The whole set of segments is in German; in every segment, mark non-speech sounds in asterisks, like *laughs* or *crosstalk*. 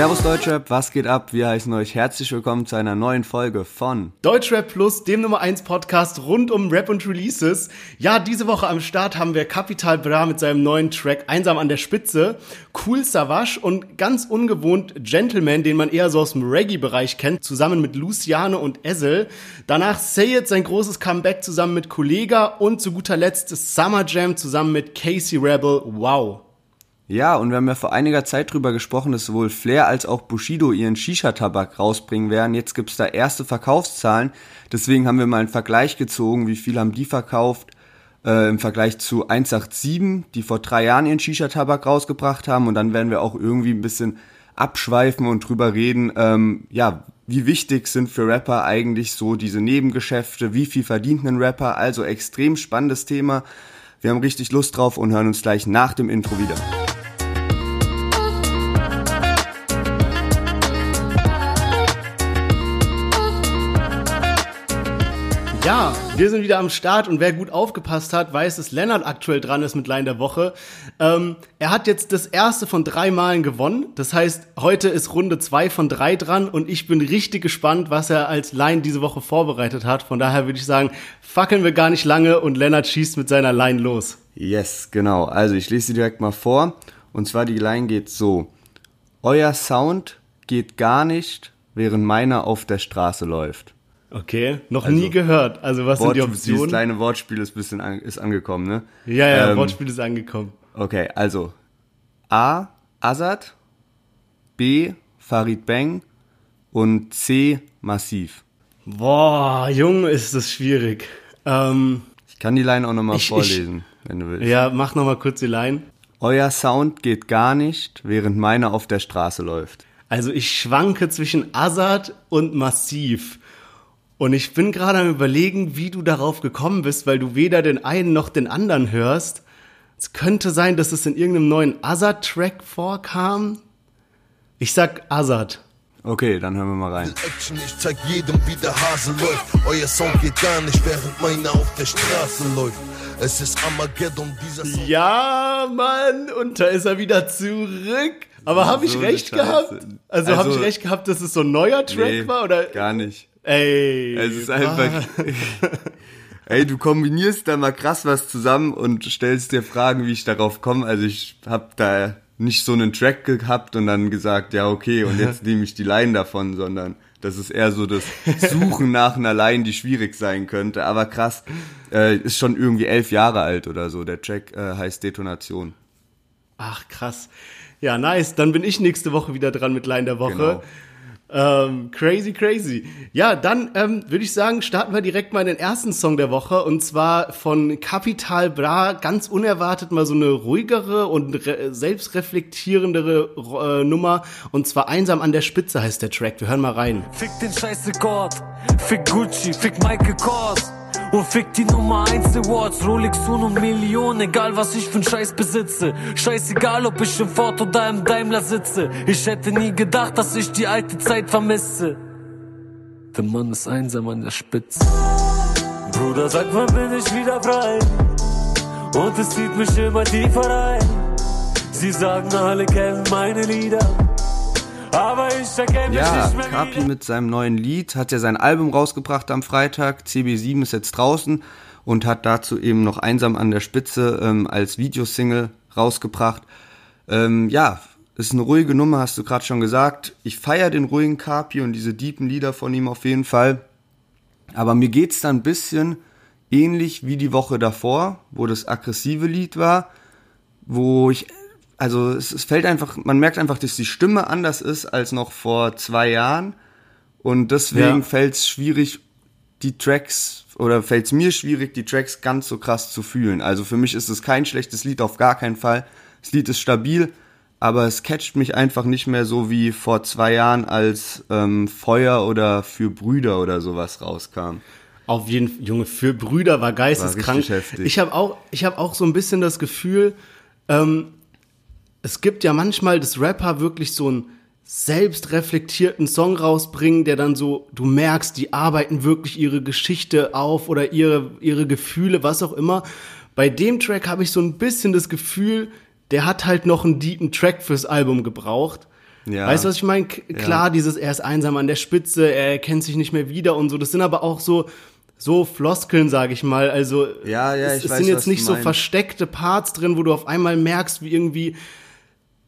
Servus Deutschrap, was geht ab? Wir heißen euch herzlich willkommen zu einer neuen Folge von Deutschrap Plus, dem Nummer 1 Podcast rund um Rap und Releases. Ja, diese Woche am Start haben wir Capital Bra mit seinem neuen Track Einsam an der Spitze, Cool Savage und ganz ungewohnt Gentleman, den man eher so aus dem Reggae-Bereich kennt, zusammen mit Luciane und Ezel. Danach Sayed sein großes Comeback zusammen mit Kollega und zu guter Letzt Summer Jam zusammen mit Casey Rebel. Wow. Ja, und wir haben ja vor einiger Zeit drüber gesprochen, dass sowohl Flair als auch Bushido ihren Shisha-Tabak rausbringen werden. Jetzt gibt's da erste Verkaufszahlen. Deswegen haben wir mal einen Vergleich gezogen, wie viel haben die verkauft äh, im Vergleich zu 187, die vor drei Jahren ihren Shisha-Tabak rausgebracht haben. Und dann werden wir auch irgendwie ein bisschen abschweifen und drüber reden, ähm, ja, wie wichtig sind für Rapper eigentlich so diese Nebengeschäfte, wie viel verdient ein Rapper. Also extrem spannendes Thema. Wir haben richtig Lust drauf und hören uns gleich nach dem Intro wieder. Ja, wir sind wieder am Start und wer gut aufgepasst hat, weiß, dass Lennart aktuell dran ist mit Line der Woche. Ähm, er hat jetzt das erste von drei Malen gewonnen. Das heißt, heute ist Runde zwei von drei dran und ich bin richtig gespannt, was er als Line diese Woche vorbereitet hat. Von daher würde ich sagen, fackeln wir gar nicht lange und Lennart schießt mit seiner Line los. Yes, genau. Also ich lese sie direkt mal vor. Und zwar die Line geht so. Euer Sound geht gar nicht, während meiner auf der Straße läuft. Okay, noch also, nie gehört. Also was Wort, sind die Optionen? Dieses kleine Wortspiel ist bisschen an, ist angekommen, ne? Ja, ja, ähm, Wortspiel ist angekommen. Okay, also A. Azad, B. Farid Bang und C. Massiv. Boah, Junge, ist das schwierig. Ähm, ich kann die Line auch nochmal vorlesen, ich, wenn du willst. Ja, mach nochmal kurz die Line. Euer Sound geht gar nicht, während meiner auf der Straße läuft. Also ich schwanke zwischen Azad und Massiv. Und ich bin gerade am überlegen, wie du darauf gekommen bist, weil du weder den einen noch den anderen hörst. Es könnte sein, dass es in irgendeinem neuen Azad-Track vorkam. Ich sag Azad. Okay, dann hören wir mal rein. Action, ich zeig jedem, wie der Hase läuft. Euer Song geht gar nicht, während meiner auf der Straße läuft. Es ist Armageddon, dieser Song. Ja, Mann, und da ist er wieder zurück. Aber habe ich so recht gehabt? Also, also habe ich recht gehabt, dass es so ein neuer Track nee, war? Oder? Gar nicht. Ey. Es ist einfach. *laughs* Ey, du kombinierst da mal krass was zusammen und stellst dir Fragen, wie ich darauf komme. Also ich hab da nicht so einen Track gehabt und dann gesagt, ja okay, und *laughs* jetzt nehme ich die Line davon, sondern das ist eher so das Suchen *laughs* nach einer Line, die schwierig sein könnte. Aber krass, äh, ist schon irgendwie elf Jahre alt oder so. Der Track äh, heißt Detonation. Ach krass. Ja, nice. Dann bin ich nächste Woche wieder dran mit Line der Woche. Genau. Ähm, crazy, crazy. Ja, dann ähm, würde ich sagen, starten wir direkt mal den ersten Song der Woche und zwar von Capital Bra. Ganz unerwartet mal so eine ruhigere und selbstreflektierendere äh, Nummer und zwar Einsam an der Spitze heißt der Track. Wir hören mal rein. Fick den scheiß Rekord, fick Gucci, fick Michael Kors. Und fick die Nummer 1 Awards, Rolex und Millionen, egal was ich für Scheiß besitze. Scheißegal, ob ich im Ford oder im Daimler sitze. Ich hätte nie gedacht, dass ich die alte Zeit vermisse. Der Mann ist einsam an der Spitze. Bruder, sag wann bin ich wieder frei? Und es zieht mich immer tiefer rein. Sie sagen alle kennen meine Lieder. Aber ich erkenne ja, Kapi mit seinem neuen Lied hat ja sein Album rausgebracht am Freitag. CB7 ist jetzt draußen und hat dazu eben noch einsam an der Spitze ähm, als Videosingle rausgebracht. Ähm, ja, ist eine ruhige Nummer, hast du gerade schon gesagt. Ich feiere den ruhigen Kapi und diese deepen Lieder von ihm auf jeden Fall. Aber mir geht's dann ein bisschen ähnlich wie die Woche davor, wo das aggressive Lied war, wo ich also es, es fällt einfach, man merkt einfach, dass die Stimme anders ist als noch vor zwei Jahren. Und deswegen ja. fällt es schwierig, die Tracks, oder fällt es mir schwierig, die Tracks ganz so krass zu fühlen. Also für mich ist es kein schlechtes Lied, auf gar keinen Fall. Das Lied ist stabil, aber es catcht mich einfach nicht mehr so wie vor zwei Jahren, als ähm, Feuer oder für Brüder oder sowas rauskam. Auf jeden Fall, Junge, für Brüder war geisteskrank. War ich habe auch, ich habe auch so ein bisschen das Gefühl, ähm, es gibt ja manchmal, dass Rapper wirklich so einen selbstreflektierten Song rausbringen, der dann so, du merkst, die arbeiten wirklich ihre Geschichte auf oder ihre, ihre Gefühle, was auch immer. Bei dem Track habe ich so ein bisschen das Gefühl, der hat halt noch einen deepen Track fürs Album gebraucht. Ja. Weißt du, was ich meine? Klar, dieses, er ist einsam an der Spitze, er kennt sich nicht mehr wieder und so. Das sind aber auch so, so Floskeln, sage ich mal. Also, Ja, ja, es, ich es weiß, sind jetzt nicht so versteckte Parts drin, wo du auf einmal merkst, wie irgendwie,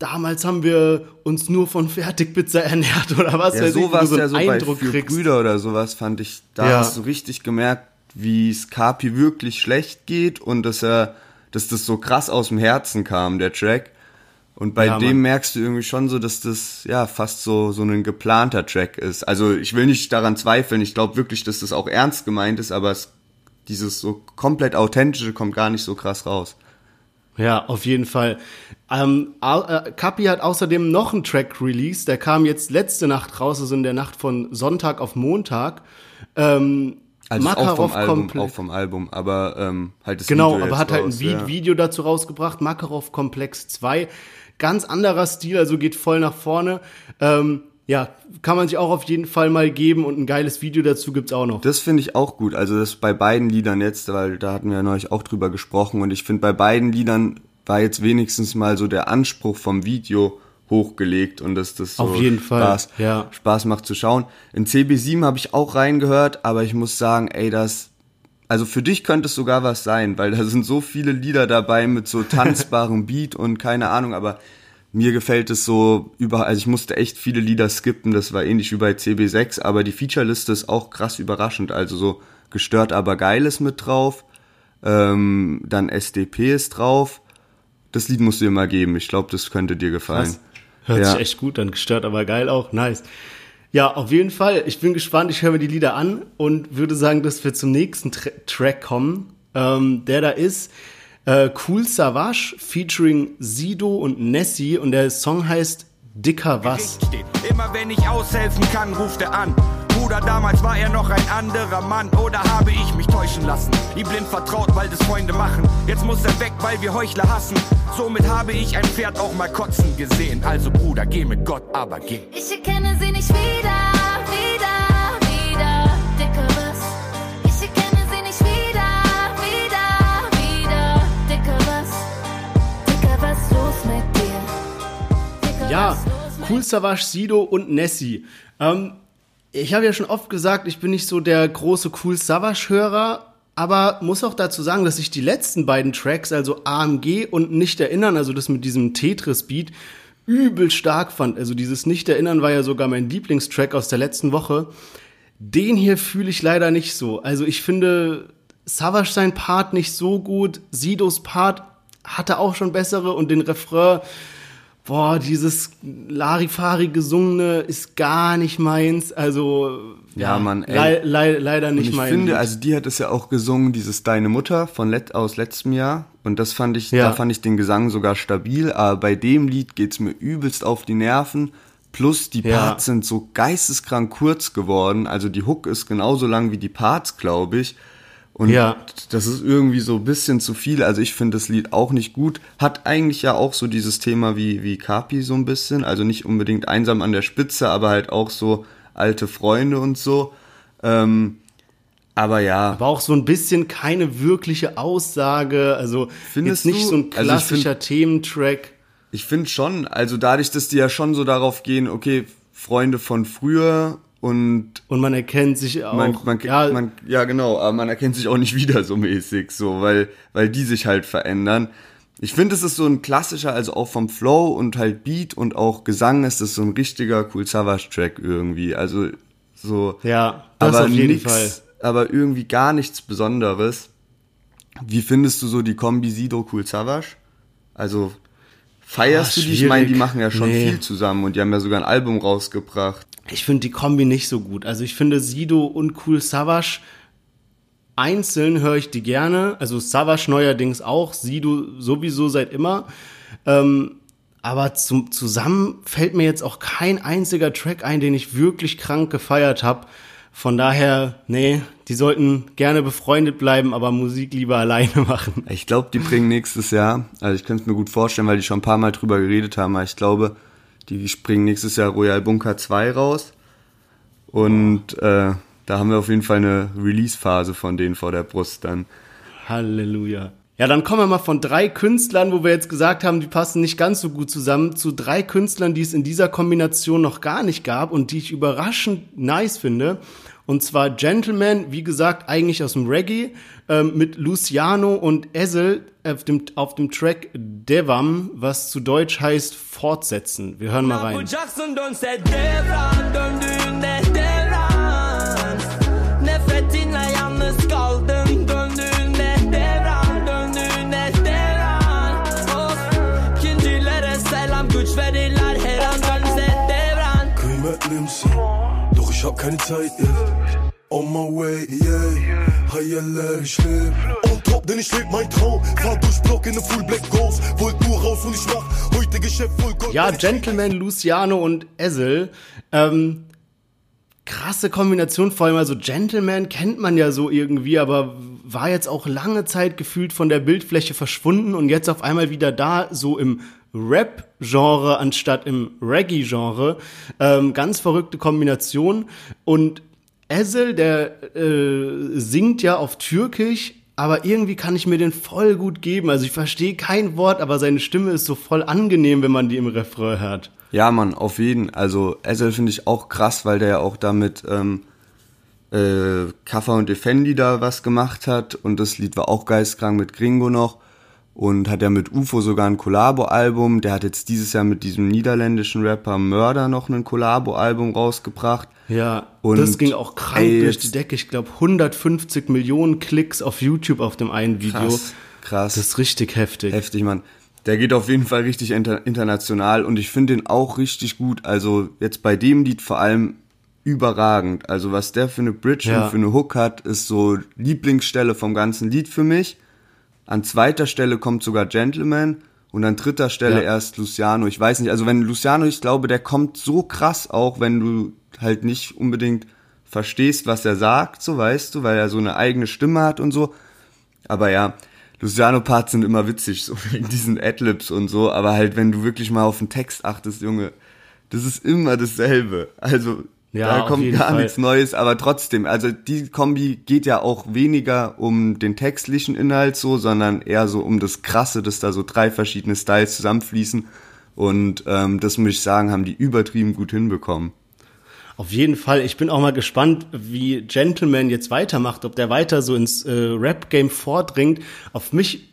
damals haben wir uns nur von Fertigpizza ernährt *laughs* oder was Ja, weiß ich, sowas so ja so bei Eindruck Vier kriegst. Brüder oder sowas fand ich, da Ja. hast du richtig gemerkt, wie es Kapi wirklich schlecht geht und dass er, dass das so krass aus dem Herzen kam, der Track. Und bei Ja, dem Mann. merkst du irgendwie schon so, dass das ja fast so so ein geplanter Track ist. Also ich will nicht daran zweifeln. Ich glaube wirklich, dass das auch ernst gemeint ist, aber es, dieses so komplett authentische kommt gar nicht so krass raus. Ja, auf jeden Fall. Ähm, äh, Kapi hat außerdem noch einen Track released, der kam jetzt letzte Nacht raus, also in der Nacht von Sonntag auf Montag. Ähm, Also ist auch vom Makarov Album, auch vom Album, aber ähm, halt das Genau, Video aber hat halt ein Vi ja. Video dazu rausgebracht, Makarov Komplex 2. Ganz anderer Stil, also geht voll nach vorne. Ähm, ja, kann man sich auch auf jeden Fall mal geben und ein geiles Video dazu gibt's auch noch. Das finde ich auch gut. Also das bei beiden Liedern jetzt, weil da hatten wir ja neulich auch drüber gesprochen und ich finde bei beiden Liedern war jetzt wenigstens mal so der Anspruch vom Video hochgelegt und dass das so Auf jeden Fall, Spaß, ja. Spaß macht zu schauen. In CB7 habe ich auch reingehört, aber ich muss sagen, ey, das also für dich könnte es sogar was sein, weil da sind so viele Lieder dabei mit so *laughs* tanzbarem Beat und keine Ahnung, aber mir gefällt es so über, also ich musste echt viele Lieder skippen, das war ähnlich wie bei CB6, aber die Featureliste ist auch krass überraschend, also so gestört aber geil ist mit drauf, ähm, dann SDP ist drauf, das Lied musst du dir mal geben, ich glaube, das könnte dir gefallen. Krass. Hört Ja. sich echt gut an, gestört, aber geil auch. Nice. Ja, auf jeden Fall. Ich bin gespannt. Ich höre mir die Lieder an und würde sagen, dass wir zum nächsten Tra Track kommen. Ähm, der da ist äh, Cool Savage featuring Sido und Nessie und der Song heißt Dicker Was. Immer wenn ich aushelfen kann, ruft er an. Bruder, damals war er noch ein anderer Mann. Oder habe ich mich täuschen lassen? Ihm blind vertraut, weil das Freunde machen. Jetzt muss er weg, weil wir Heuchler hassen. Somit habe ich ein Pferd auch mal kotzen gesehen. Also Bruder, geh mit Gott, aber geh. Ich erkenne sie nicht wieder, Ja, Cool Savage, Sido und Nessie. Ähm, ich habe ja schon oft gesagt, ich bin nicht so der große Cool Savage-Hörer, aber muss auch dazu sagen, dass ich die letzten beiden Tracks, also AMG und Nicht erinnern, also das mit diesem Tetris-Beat, übel stark fand. Also dieses Nicht erinnern war ja sogar mein Lieblingstrack aus der letzten Woche. Den hier fühle ich leider nicht so. Also ich finde Savage sein Part nicht so gut, Sidos Part hatte auch schon bessere und den Refrain boah, dieses Larifari gesungene ist gar nicht meins. Also, Ja, Mann, ey. le le leider nicht ich mein. finde, also die hat es ja auch gesungen, dieses Deine Mutter von let aus letztem Jahr. Und das fand ich, Ja. da fand ich den Gesang sogar stabil. Aber bei dem Lied geht's mir übelst auf die Nerven. Plus die Ja. Parts sind so geisteskrank kurz geworden. Also die Hook ist genauso lang wie die Parts, glaube ich. Und Ja. das ist irgendwie so ein bisschen zu viel. Also ich finde das Lied auch nicht gut. Hat eigentlich ja auch so dieses Thema wie, wie Kapi so ein bisschen. Also nicht unbedingt einsam an der Spitze, aber halt auch so alte Freunde und so. Ähm, aber ja, aber auch so ein bisschen keine wirkliche Aussage. Also Findest jetzt nicht du? so ein Also ich klassischer Thementrack. ich finde schon, also dadurch, dass die ja schon so darauf gehen, okay, Freunde von früher und Und man erkennt sich auch. man, man, ja, man, ja genau, aber man erkennt sich auch nicht wieder so mäßig, so, weil, weil die sich halt verändern. Ich finde, es ist so ein klassischer, also auch vom Flow und halt Beat und auch Gesang ist es so ein richtiger Cool Savage Track irgendwie. Also so, ja, das aber auf jeden nix, Fall. aber irgendwie gar nichts Besonderes. Wie findest du so die Kombi Sido Cool Savage? Also feierst Ah, du die? Ich meine, die machen ja schon Nee. viel zusammen und die haben ja sogar ein Album rausgebracht. Ich finde die Kombi nicht so gut. Also ich finde Sido und Cool Savage einzeln höre ich die gerne. Also Savage neuerdings auch, Sido sowieso seit immer. Ähm, aber zum, zusammen fällt mir jetzt auch kein einziger Track ein, den ich wirklich krank gefeiert habe. Von daher, nee, die sollten gerne befreundet bleiben, aber Musik lieber *laughs* alleine machen. Ich glaube, die bringen nächstes Jahr, also ich könnte es mir gut vorstellen, weil die schon ein paar Mal drüber geredet haben, aber ich glaube, die bringen nächstes Jahr Royal Bunker 2 raus. Und äh, da haben wir auf jeden Fall eine Release-Phase von denen vor der Brust dann. Halleluja. Ja, dann kommen wir mal von drei Künstlern, wo wir jetzt gesagt haben, die passen nicht ganz so gut zusammen, zu drei Künstlern, die es in dieser Kombination noch gar nicht gab und die ich überraschend nice finde. Und zwar Gentleman, wie gesagt, eigentlich aus dem Reggae, ähm, mit Luciano und Ezel auf dem, auf dem Track Devam, was zu Deutsch heißt Fortsetzen. Wir hören mal rein. Ich hab keine Zeit jetzt On my way, yeah. Hayaller, ich leb. On top, denn ich leb mein Traum. Fahr durch Block in ne Full Black Ghost. Wollt nur raus und ich mach heute Geschäft voll Gold. Ja, Gentleman, Luciano und Ezel. Ähm, krasse Kombination, vor allem also Gentleman kennt man ja so irgendwie, aber war jetzt auch lange Zeit gefühlt von der Bildfläche verschwunden und jetzt auf einmal wieder da, so im Rap-Genre anstatt im Reggae-Genre. Ähm, ganz verrückte Kombination. Und Ezel, der äh, singt ja auf Türkisch, aber irgendwie kann ich mir den voll gut geben. Also ich verstehe kein Wort, aber seine Stimme ist so voll angenehm, wenn man die im Refrain hört. Ja, Mann, auf jeden. Also Ezel finde ich auch krass, weil der ja auch damit ähm, äh, Kaffer und Defendi da was gemacht hat und das Lied war auch geistkrank mit Gringo noch und hat ja mit UFO sogar ein Collabo-Album. Der hat jetzt dieses Jahr mit diesem niederländischen Rapper Mörder noch ein Collabo-Album rausgebracht. Ja, Und, das ging auch krank ey, durch die Decke. Ich glaube 150 Millionen Klicks auf YouTube auf dem einen Video. Krass, krass. Das ist richtig heftig. Heftig, Mann. Der geht auf jeden Fall richtig inter international und ich finde den auch richtig gut. Also jetzt bei dem Lied vor allem überragend. Also was der für eine Bridge Ja. und für eine Hook hat, ist so Lieblingsstelle vom ganzen Lied für mich. An zweiter Stelle kommt sogar Gentleman und an dritter Stelle Ja. erst Luciano. Ich weiß nicht, also wenn Luciano, ich glaube, der kommt so krass auch, wenn du halt nicht unbedingt verstehst, was er sagt, so weißt du, weil er so eine eigene Stimme hat und so. Aber ja, Luciano-Parts sind immer witzig, so *laughs* wegen diesen Adlibs und so, aber halt, wenn du wirklich mal auf den Text achtest, Junge, das ist immer dasselbe. Also, Ja, da kommt gar Fall. nichts Neues, aber trotzdem, also die Kombi geht ja auch weniger um den textlichen Inhalt so, sondern eher so um das Krasse, dass da so drei verschiedene Styles zusammenfließen. Und ähm, das muss ich sagen, haben die übertrieben gut hinbekommen. Auf jeden Fall. Ich bin auch mal gespannt, wie Gentleman jetzt weitermacht, ob der weiter so ins äh, Rap-Game vordringt. Auf mich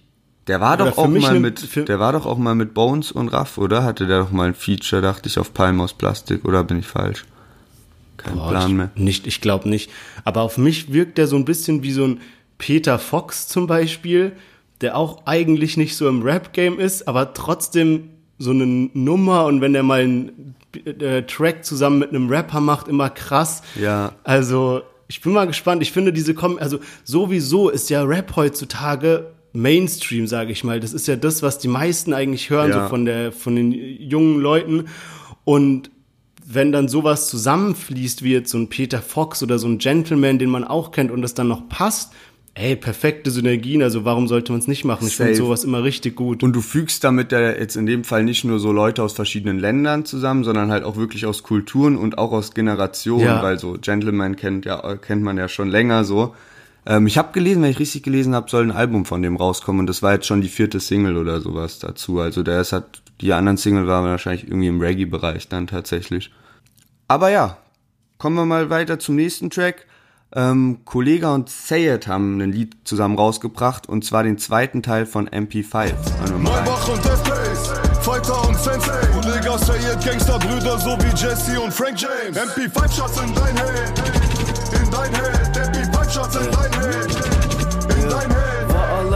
Der war doch auch mal ne- mit, der war doch auch mal mit Bones und Raff, oder? Hatte der doch mal ein Feature, dachte ich, auf Palm aus Plastik, oder bin ich falsch? Kein Boah, Plan ich, mehr. Nicht, ich glaube nicht. Aber auf mich wirkt der so ein bisschen wie so ein Peter Fox zum Beispiel, der auch eigentlich nicht so im Rap-Game ist, aber trotzdem so eine Nummer und wenn der mal einen äh, Track zusammen mit einem Rapper macht, immer krass. Ja. Also, ich bin mal gespannt. Ich finde diese Kom also sowieso ist ja Rap heutzutage Mainstream, sage ich mal. Das ist ja das, was die meisten eigentlich hören, Ja. so von der von den jungen Leuten. Und wenn dann sowas zusammenfließt, wie jetzt so ein Peter Fox oder so ein Gentleman, den man auch kennt und das dann noch passt, ey, perfekte Synergien, also warum sollte man es nicht machen? Ich finde sowas immer richtig gut. Und du fügst damit ja jetzt in dem Fall nicht nur so Leute aus verschiedenen Ländern zusammen, sondern halt auch wirklich aus Kulturen und auch aus Generationen, Ja. weil so Gentleman kennt ja kennt man ja schon länger so. Ähm, ich habe gelesen, wenn ich richtig gelesen habe, soll ein Album von dem rauskommen und das war jetzt schon die vierte Single oder sowas dazu. Also der ist halt die anderen Single waren wahrscheinlich irgendwie im Reggae-Bereich dann tatsächlich. Aber ja, kommen wir mal weiter zum nächsten Track. Ähm, Kollega und Sayed haben ein Lied zusammen rausgebracht und zwar den zweiten Teil von MP5. Hören wir mal rein. Maybach und F-Pace, Fighter und Sensei Kollege Sayed, Gangsterbrüder so wie Jesse und Frank James MP5 Shots in dein Head, in dein Head MP5 Shots in dein Head,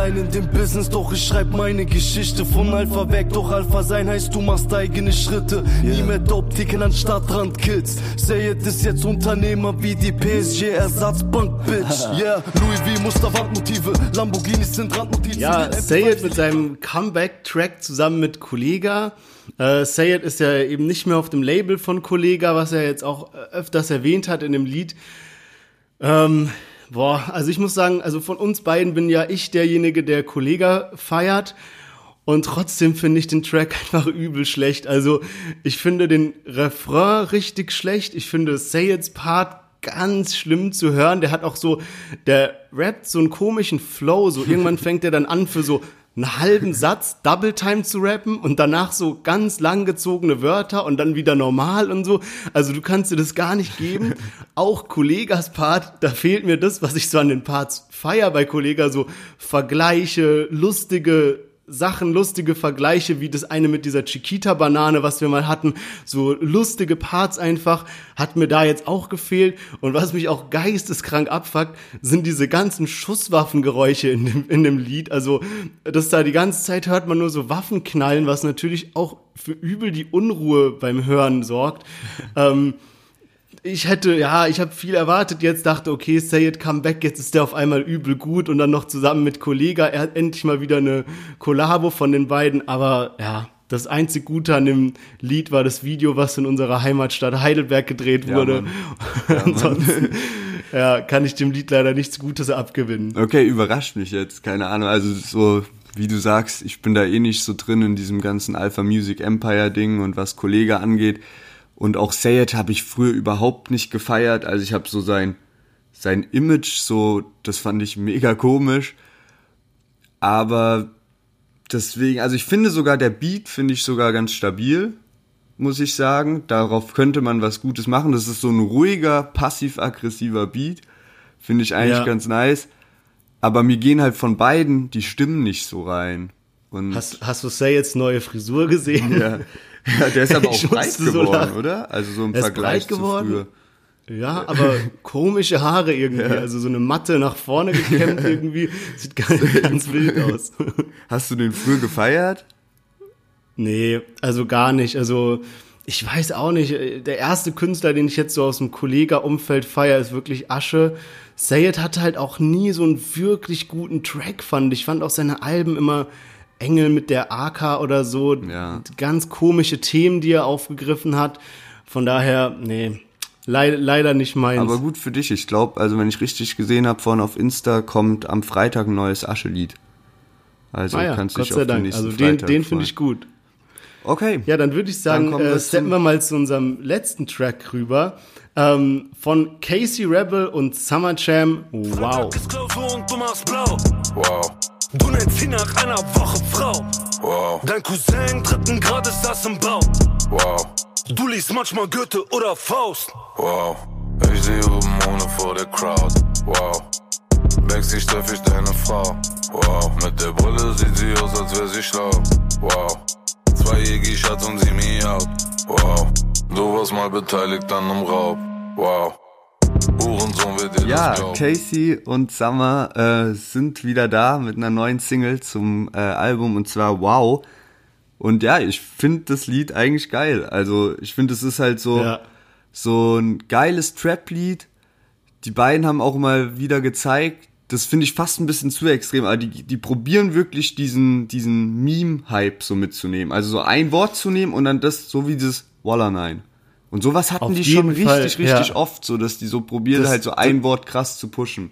allein in dem Business, doch ich schreib meine Geschichte von Alpha weg. Doch Alpha sein heißt, du machst eigene Schritte. Nie mehr Dope-Ticken an Stadtrand-Kids. Sayed ist jetzt Unternehmer wie die PSG-Ersatzbank-Bitch. *laughs* Yeah, Louis V. Musterwandmotive, Lamborghinis sind Randnotizen. Ja, Sayed mit seinem Comeback-Track zusammen mit Kollega. Äh, Sayed ist ja eben nicht mehr auf dem Label von Kollega, was er jetzt auch äh, öfters erwähnt hat in dem Lied. Ähm, boah, also ich muss sagen, also von uns beiden bin ja ich derjenige, der Kollega feiert. Und trotzdem finde ich den Track *laughs* einfach übel schlecht. Also ich finde den Refrain richtig schlecht. Ich finde Sayeds Part ganz schlimm zu hören. Der hat auch so, der rappt so einen komischen Flow. So *laughs* irgendwann fängt er dann an für so einen halben Satz Double Time zu rappen und danach so ganz langgezogene Wörter und dann wieder normal und so. Also du kannst dir das gar nicht geben. *laughs* Auch Kollegas Part, da fehlt mir das, was ich so an den Parts feier bei Kollega, so Vergleiche, lustige Sachen, lustige Vergleiche, wie das eine mit dieser Chiquita-Banane, was wir mal hatten, so lustige Parts einfach, hat mir da jetzt auch gefehlt. Und was mich auch geisteskrank abfuckt, sind diese ganzen Schusswaffengeräusche in dem, in dem Lied. Also, dass da die ganze Zeit hört man nur so Waffen knallen, was natürlich auch für übel die Unruhe beim Hören sorgt. ähm, ich hätte, ja, ich habe viel erwartet jetzt, dachte, okay, Say It Come Back, jetzt ist der auf einmal übel gut und dann noch zusammen mit Kollega, er hat endlich mal wieder eine Kollabo von den beiden, aber ja, das einzig Gute an dem Lied war das Video, was in unserer Heimatstadt Heidelberg gedreht Ja, wurde. *laughs* Ja. Ansonsten ja, kann ich dem Lied leider nichts Gutes abgewinnen. Okay, überrascht mich jetzt, keine Ahnung. Also so, wie du sagst, ich bin da eh nicht so drin in diesem ganzen Alpha Music Empire Ding und was Kollege angeht. Und auch Say It habe ich früher überhaupt nicht gefeiert. Also ich habe so sein, sein Image, so, das fand ich mega komisch. Aber deswegen, also ich finde sogar, der Beat finde ich sogar ganz stabil, muss ich sagen. Darauf könnte man was Gutes machen. Das ist so ein ruhiger, passiv-aggressiver Beat. Finde ich eigentlich Ja. ganz nice. Aber mir gehen halt von beiden die Stimmen nicht so rein. Und Hast, hast du Say It's neue Frisur gesehen? ja, *laughs* ja, der ist *laughs* aber auch breit so geworden, lachen. oder? Also so im Er ist Vergleich zu früher. Ja, aber *laughs* komische Haare irgendwie. Also so eine Matte nach vorne gekämmt *laughs* irgendwie. Sieht ganz, ganz wild aus. Hast du den früher gefeiert? Nee, also gar nicht. Also ich weiß auch nicht. Der erste Künstler, den ich jetzt so aus dem Kollega-Umfeld feier, ist wirklich Asche. Sayed hatte halt auch nie so einen wirklich guten Track, fand. Ich fand auch seine Alben immer Engel mit der AK oder so. Ja. Ganz komische Themen, die er aufgegriffen hat. Von daher, nee, leid, leider nicht meins. Aber gut für dich. Ich glaube, also wenn ich richtig gesehen habe, vorhin auf Insta kommt am Freitag ein neues Asche-Lied. Also ah ja, kannst Gott dich sei auf den Dank. nächsten Also den, Freitag den finde ich gut. Okay. Ja, dann würde ich sagen, äh, steppen wir mal zu unserem letzten Track rüber. Ähm, von Casey Rebel und Summer Jam. Wow. du. Wow. Du nennst sie nach einer Woche Frau. Wow. Dein Cousin dritten Grades saß im Bau. Wow. Du liest manchmal Goethe oder Faust. Wow. Ich seh oben ohne vor der Crowd. Wow. Backstage treff ich deine Frau. Wow. Mit der Brille sieht sie aus, als wär sie schlau. Wow. Zwei Jegi-Shots und sie me out. Wow. Du warst mal beteiligt an einem Raub. Wow. Ja. Casey und Summer äh, sind wieder da mit einer neuen Single zum äh, Album und zwar Wow. Und ja, ich finde das Lied eigentlich geil. Also ich finde, es ist halt so, Ja. so ein geiles Trap-Lied. Die beiden haben auch mal wieder gezeigt, das finde ich fast ein bisschen zu extrem, aber die, die probieren wirklich diesen, diesen Meme-Hype so mitzunehmen. Also so ein Wort zu nehmen und dann das, so wie das Walla Nein. Und sowas hatten Auf die schon Fall, richtig, richtig ja. oft, so dass die so probieren Das- halt so ein Wort krass zu pushen.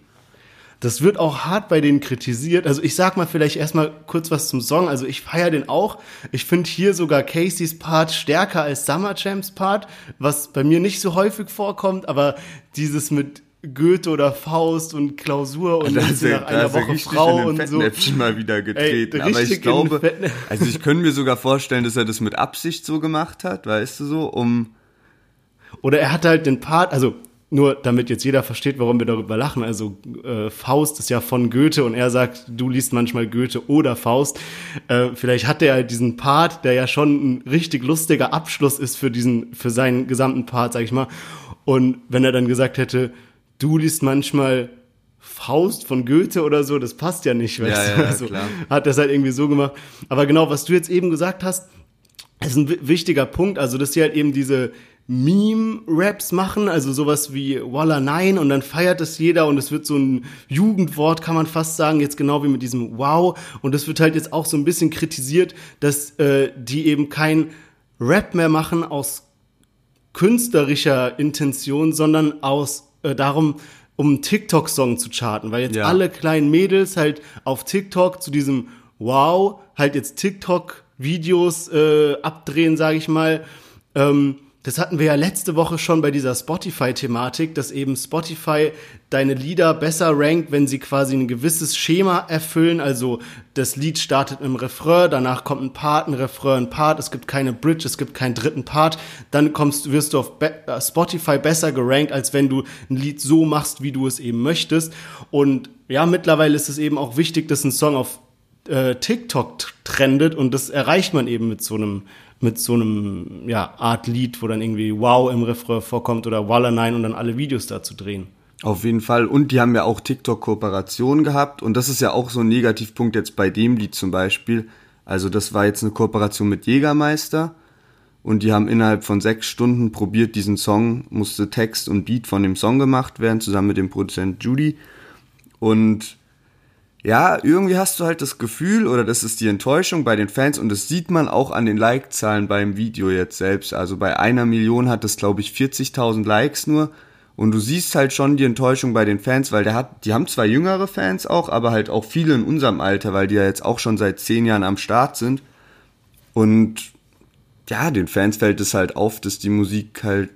Das wird auch hart bei denen kritisiert. Also ich sag mal vielleicht erstmal kurz was zum Song. Also ich feiere den auch. Ich finde hier sogar Caseys Part stärker als Summer Jams Part, was bei mir nicht so häufig vorkommt, aber dieses mit Goethe oder Faust und Klausur und Da dann ist nach einer er Woche Frau und so. Mal wieder getreten. Ey, Aber ich glaube, also ich könnte mir sogar vorstellen, dass er das mit Absicht so gemacht hat, weißt du so, um Oder er hat halt den Part, also nur damit jetzt jeder versteht, warum wir darüber lachen. Also äh, Faust ist ja von Goethe und er sagt, du liest manchmal Goethe oder Faust. Äh, vielleicht hat er halt diesen Part, der ja schon ein richtig lustiger Abschluss ist für diesen, für seinen gesamten Part, sag ich mal. Und wenn er dann gesagt hätte, du liest manchmal Faust von Goethe oder so, das passt ja nicht, weißt Ja, du? ja, also, klar. Hat das halt irgendwie so gemacht. Aber genau, was du jetzt eben gesagt hast, ist ein wi- wichtiger Punkt, also dass sie halt eben diese Meme-Raps machen, also sowas wie Walla Nein und dann feiert es jeder und es wird so ein Jugendwort, kann man fast sagen, jetzt genau wie mit diesem Wow und das wird halt jetzt auch so ein bisschen kritisiert, dass äh, die eben kein Rap mehr machen aus künstlerischer Intention, sondern aus äh, darum, um einen TikTok-Song zu charten, weil jetzt Ja. alle kleinen Mädels halt auf TikTok zu diesem Wow halt jetzt TikTok-Videos äh, abdrehen, sage ich mal. Ähm, das hatten wir ja letzte Woche schon bei dieser Spotify-Thematik, dass eben Spotify deine Lieder besser rankt, wenn sie quasi ein gewisses Schema erfüllen. Also das Lied startet im Refrain, danach kommt ein Part, ein Refrain, ein Part, es gibt keine Bridge, es gibt keinen dritten Part. Dann kommst, wirst du auf Be äh, Spotify besser gerankt, als wenn du ein Lied so machst, wie du es eben möchtest. Und ja, mittlerweile ist es eben auch wichtig, dass ein Song auf äh, TikTok trendet und das erreicht man eben mit so einem mit so einem ja, Art Lied, wo dann irgendwie Wow im Refrain vorkommt oder Walla Nein und dann alle Videos dazu drehen. Auf jeden Fall. Und die haben ja auch TikTok-Kooperationen gehabt. Und das ist ja auch so ein Negativpunkt jetzt bei dem Lied zum Beispiel. Also das war jetzt eine Kooperation mit Jägermeister. Und die haben innerhalb von sechs Stunden probiert, diesen Song, musste Text und Beat von dem Song gemacht werden, zusammen mit dem Produzent Judy. Und ja, irgendwie hast du halt das Gefühl, oder das ist die Enttäuschung bei den Fans, und das sieht man auch an den Like-Zahlen beim Video jetzt selbst. Also bei einer Million hat es, glaube ich, 40.000 Likes nur. Und du siehst halt schon die Enttäuschung bei den Fans, weil der hat, die haben zwar jüngere Fans auch, aber halt auch viele in unserem Alter, weil die ja jetzt auch schon seit zehn Jahren am Start sind. Und ja, den Fans fällt es halt auf, dass die Musik halt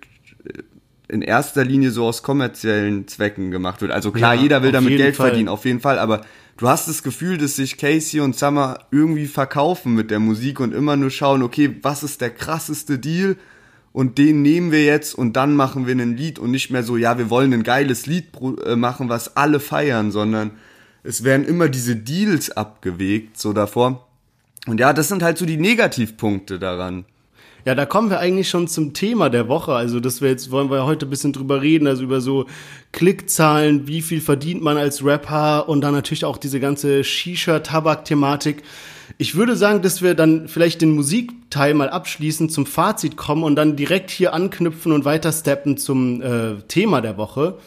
in erster Linie so aus kommerziellen Zwecken gemacht wird. Also klar, Ja, jeder will damit Geld Fall. verdienen, auf jeden Fall, aber du hast das Gefühl, dass sich Casey und Summer irgendwie verkaufen mit der Musik und immer nur schauen, okay, was ist der krasseste Deal? Und den nehmen wir jetzt und dann machen wir ein Lied und nicht mehr so, ja, wir wollen ein geiles Lied äh, machen, was alle feiern, sondern es werden immer diese Deals abgewegt, so davor. Und ja, das sind halt so die Negativpunkte daran. Ja, da kommen wir eigentlich schon zum Thema der Woche. Also, das wir jetzt wollen wir heute ein bisschen drüber reden, also über so Klickzahlen, wie viel verdient man als Rapper und dann natürlich auch diese ganze Shisha-Tabak-Thematik. Ich würde sagen, dass wir dann vielleicht den Musikteil mal abschließen, zum Fazit kommen und dann direkt hier anknüpfen und weiter steppen zum äh, Thema der Woche.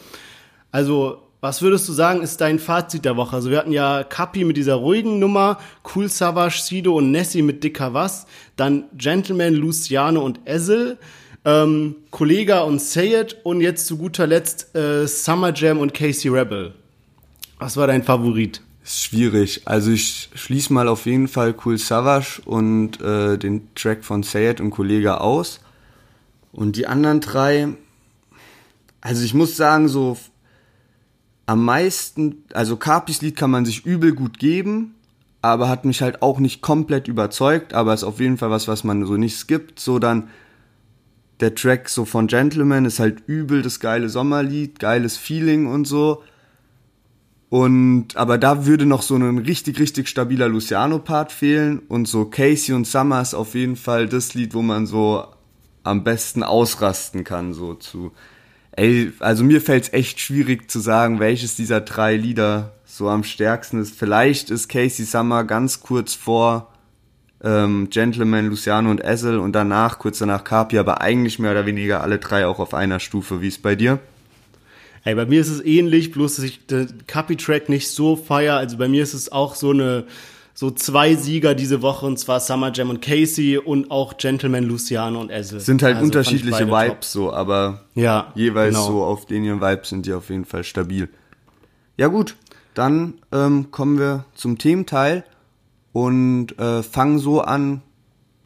Also, was würdest du sagen, ist dein Fazit der Woche? Also, wir hatten ja Kapi mit dieser ruhigen Nummer, Cool Savage, Sido und Nessie mit Dicker Was, dann Gentleman, Luciano und Ezel, ähm, Kollega und Sayed und jetzt zu guter Letzt äh, Summer Jam und Casey Rebel. Was war dein Favorit? Schwierig. Also ich schließe mal auf jeden Fall Cool Savage und äh, den Track von Sayed und Kollege aus. Und die anderen drei, also ich muss sagen, so am meisten, also Capis Lied kann man sich übel gut geben, aber hat mich halt auch nicht komplett überzeugt, aber ist auf jeden Fall was, was man so nicht skippt. So dann der Track so von Gentleman ist halt übel das geile Sommerlied, geiles Feeling und so. Und aber da würde noch so ein richtig, richtig stabiler Luciano-Part fehlen. Und so Casey und Summer ist auf jeden Fall das Lied, wo man so am besten ausrasten kann, so zu. Ey, also mir fällt's echt schwierig zu sagen, welches dieser drei Lieder so am stärksten ist. Vielleicht ist Casey Summer ganz kurz vor ähm, Gentleman, Luciano und Ezel und danach, kurz danach Carpi, aber eigentlich mehr oder weniger alle drei auch auf einer Stufe. Wie ist bei dir? Ey, bei mir ist es ähnlich, bloß dass ich den Capi-Track nicht so feier. Also bei mir ist es auch so eine, so zwei Sieger diese Woche, und zwar Summer Jam und Casey und auch Gentleman, Luciano und Ezel. Sind halt Also unterschiedliche Vibes so, aber Ja, jeweils genau. so auf den ihren Vibes sind die auf jeden Fall stabil. Ja gut, dann ähm, kommen wir zum Thementeil und äh, fangen so an,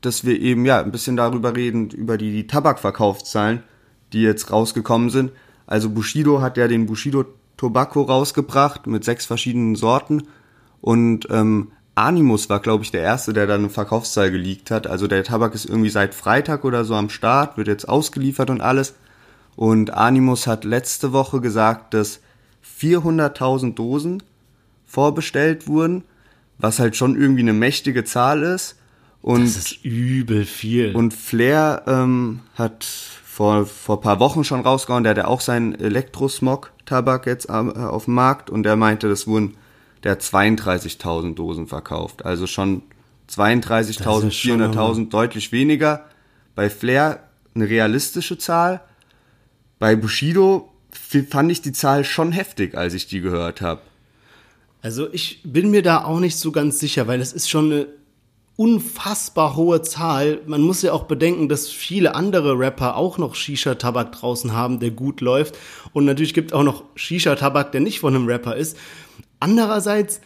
dass wir eben ja ein bisschen darüber reden, über die, die Tabakverkaufszahlen, die jetzt rausgekommen sind. Also Bushido hat ja den Bushido Tobacco rausgebracht mit sechs verschiedenen Sorten und ähm, Animus war, glaube ich, der erste, der dann eine Verkaufszahl geleakt hat. Also der Tabak ist irgendwie seit Freitag oder so am Start, wird jetzt ausgeliefert und alles. Und Animus hat letzte Woche gesagt, dass 400.000 Dosen vorbestellt wurden, was halt schon irgendwie eine mächtige Zahl ist. Und Das ist übel viel. und Flair ähm, hat vor, vor paar Wochen schon rausgehauen, der hat ja auch seinen Elektrosmog-Tabak jetzt äh, auf dem Markt und der meinte, das wurden, der hat 32.000 Dosen verkauft. Also schon 32.000, Das ist schon 400.000, deutlich weniger. Bei Flair eine realistische Zahl. Bei Bushido fand ich die Zahl schon heftig, als ich die gehört habe. Also ich bin mir da auch nicht so ganz sicher, weil es ist schon eine unfassbar hohe Zahl. Man muss ja auch bedenken, dass viele andere Rapper auch noch Shisha-Tabak draußen haben, der gut läuft. Und natürlich gibt es auch noch Shisha-Tabak, der nicht von einem Rapper ist. Andererseits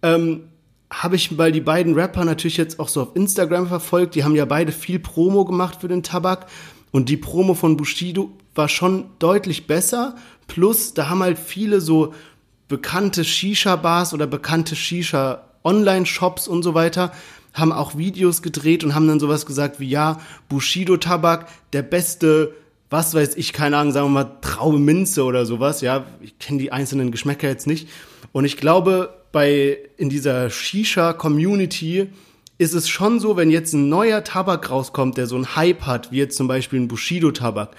ähm, habe ich mal die beiden Rapper natürlich jetzt auch so auf Instagram verfolgt. Die haben ja beide viel Promo gemacht für den Tabak. Und die Promo von Bushido war schon deutlich besser. Plus, da haben halt viele so bekannte Shisha-Bars oder bekannte Shisha-Online-Shops und so weiter, haben auch Videos gedreht und haben dann sowas gesagt wie, ja, Bushido-Tabak, der beste, was weiß ich, keine Ahnung, sagen wir mal, Traube Minze oder sowas, ja, ich kenne die einzelnen Geschmäcker jetzt nicht. Und ich glaube, bei, in dieser Shisha-Community ist es schon so, wenn jetzt ein neuer Tabak rauskommt, der so einen Hype hat, wie jetzt zum Beispiel ein Bushido-Tabak,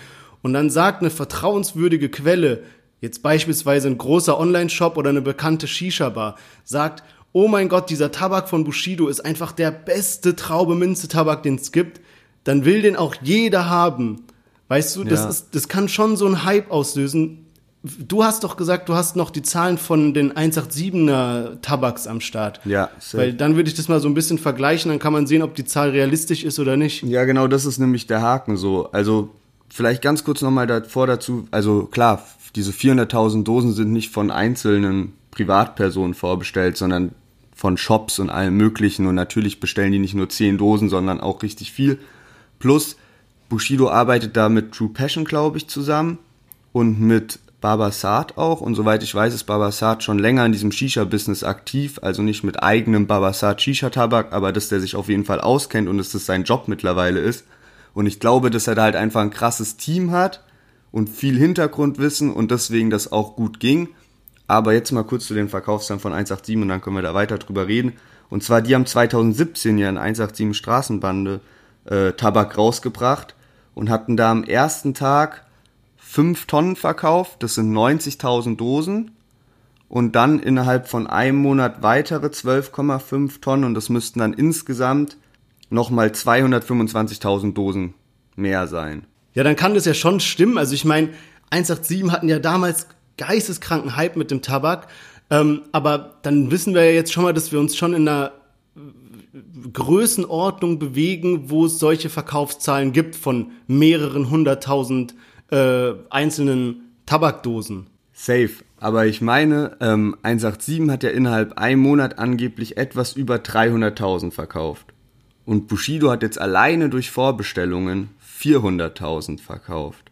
und dann sagt eine vertrauenswürdige Quelle, jetzt beispielsweise ein großer Online-Shop oder eine bekannte Shisha-Bar, sagt, oh mein Gott, dieser Tabak von Bushido ist einfach der beste Traube-Minze-Tabak, den es gibt, dann will den auch jeder haben. Weißt du, das, Ja. ist, das kann schon so einen Hype auslösen. Du hast doch gesagt, du hast noch die Zahlen von den 187er Tabaks am Start. Ja, safe. Weil dann würde ich das mal so ein bisschen vergleichen, dann kann man sehen, ob die Zahl realistisch ist oder nicht. Ja, genau, das ist nämlich der Haken so. Also vielleicht ganz kurz nochmal davor dazu, also klar, diese 400.000 Dosen sind nicht von einzelnen Privatpersonen vorbestellt, sondern von Shops und allem möglichen und natürlich bestellen die nicht nur 10 Dosen, sondern auch richtig viel. Plus, Bushido arbeitet da mit True Passion, glaube ich, zusammen und mit Babasat auch. Und soweit ich weiß, ist Babasat schon länger in diesem Shisha-Business aktiv. Also nicht mit eigenem Babasat Shisha-Tabak, aber dass der sich auf jeden Fall auskennt und dass das sein Job mittlerweile ist. Und ich glaube, dass er da halt einfach ein krasses Team hat und viel Hintergrundwissen und deswegen das auch gut ging. Aber jetzt mal kurz zu den Verkaufszahlen von 187 und dann können wir da weiter drüber reden. Und zwar, die haben 2017 ja in 187 Straßenbande äh, Tabak rausgebracht und hatten da am ersten Tag 5 Tonnen verkauft, das sind 90.000 Dosen. Und dann innerhalb von einem Monat weitere 12,5 Tonnen und das müssten dann insgesamt nochmal 225.000 Dosen mehr sein. Ja, dann kann das ja schon stimmen. Also ich meine, 187 hatten ja damals geisteskranken Hype mit dem Tabak. Ähm, aber dann wissen wir ja jetzt schon mal, dass wir uns schon in einer Größenordnung bewegen, wo es solche Verkaufszahlen gibt von mehreren hunderttausend äh, einzelnen Tabakdosen. Safe. Aber ich meine, ähm, 187 hat ja innerhalb einem Monat angeblich etwas über 300.000 verkauft. Und Bushido hat jetzt alleine durch Vorbestellungen 400.000 verkauft.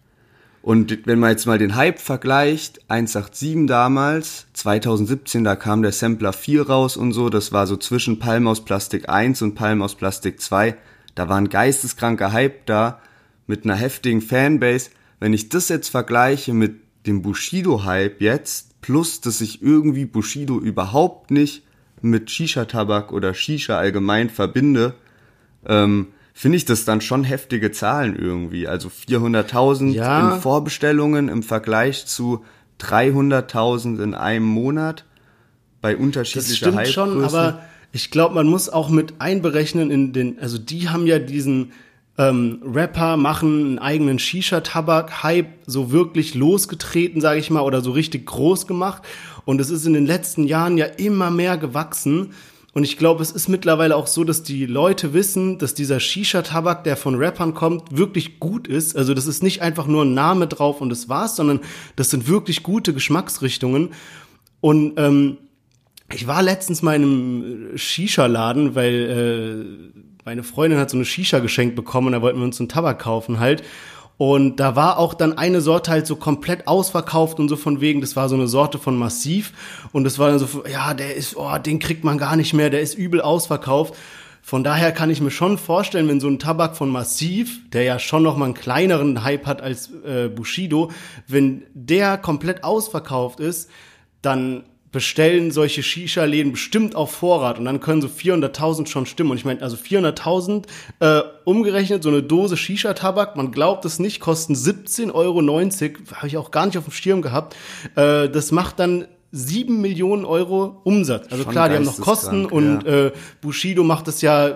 Und wenn man jetzt mal den Hype vergleicht, 187 damals, 2017, da kam der Sampler 4 raus und so, das war so zwischen Palm aus Plastik 1 und Palm aus Plastik 2. Da war ein geisteskranker Hype da, mit einer heftigen Fanbase. Wenn ich das jetzt vergleiche mit dem Bushido-Hype jetzt, plus dass ich irgendwie Bushido überhaupt nicht mit Shisha-Tabak oder Shisha allgemein verbinde, ähm, finde ich das dann schon heftige Zahlen irgendwie. Also 400.000 Ja. in Vorbestellungen im Vergleich zu 300.000 in einem Monat bei Das unterschiedlicher stimmt schon, aber ich glaube, man muss auch mit einberechnen in den, also die haben ja diesen ähm, Rapper machen einen eigenen Shisha-Tabak-Hype so wirklich losgetreten, sage ich mal, oder so richtig groß gemacht. Und es ist in den letzten Jahren ja immer mehr gewachsen. Und ich glaube, es ist mittlerweile auch so, dass die Leute wissen, dass dieser Shisha-Tabak, der von Rappern kommt, wirklich gut ist. Also das ist nicht einfach nur ein Name drauf und das war's, sondern das sind wirklich gute Geschmacksrichtungen. Und ähm, ich war letztens mal in einem Shisha-Laden, weil äh, meine Freundin hat so eine Shisha geschenkt bekommen da wollten wir uns einen Tabak kaufen halt. Und da war auch dann eine Sorte halt so komplett ausverkauft und so von wegen, das war so eine Sorte von Massiv. Und das war dann so, ja, der ist, oh, den kriegt man gar nicht mehr, der ist übel ausverkauft. Von daher kann ich mir schon vorstellen, wenn so ein Tabak von Massiv, der ja schon noch mal einen kleineren Hype hat als äh, Bushido, wenn der komplett ausverkauft ist, dann bestellen solche Shisha-Läden bestimmt auf Vorrat und dann können so 400.000 schon stimmen. Und ich meine, also 400.000 äh, umgerechnet, so eine Dose Shisha-Tabak, man glaubt es nicht, kosten 17,90 Euro, habe ich auch gar nicht auf dem Schirm gehabt. Äh, das macht dann 7 Millionen Euro Umsatz. Also Schon klar, die haben noch Kosten geisteskrank, und ja. äh, Bushido macht das ja,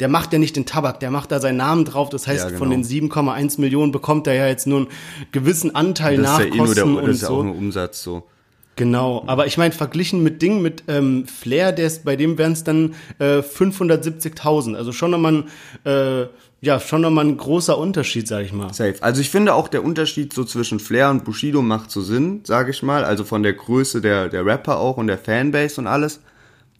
der macht ja nicht den Tabak, der macht da seinen Namen drauf. Das heißt, Ja, genau. von den 7,1 Millionen bekommt er ja jetzt nur einen gewissen Anteil das ist nach ja eh nur der, Kosten das und ist ja auch so. nur Umsatz so. Genau, aber ich meine, verglichen mit Ding, mit ähm, Flair, der ist, bei dem wären es dann äh, 570.000. Also schon nochmal ein, äh, ja, schon nochmal ein großer Unterschied, sag ich mal. Safe. Also ich finde auch der Unterschied so zwischen Flair und Bushido macht so Sinn, sage ich mal. Also von der Größe der, der Rapper auch und der Fanbase und alles.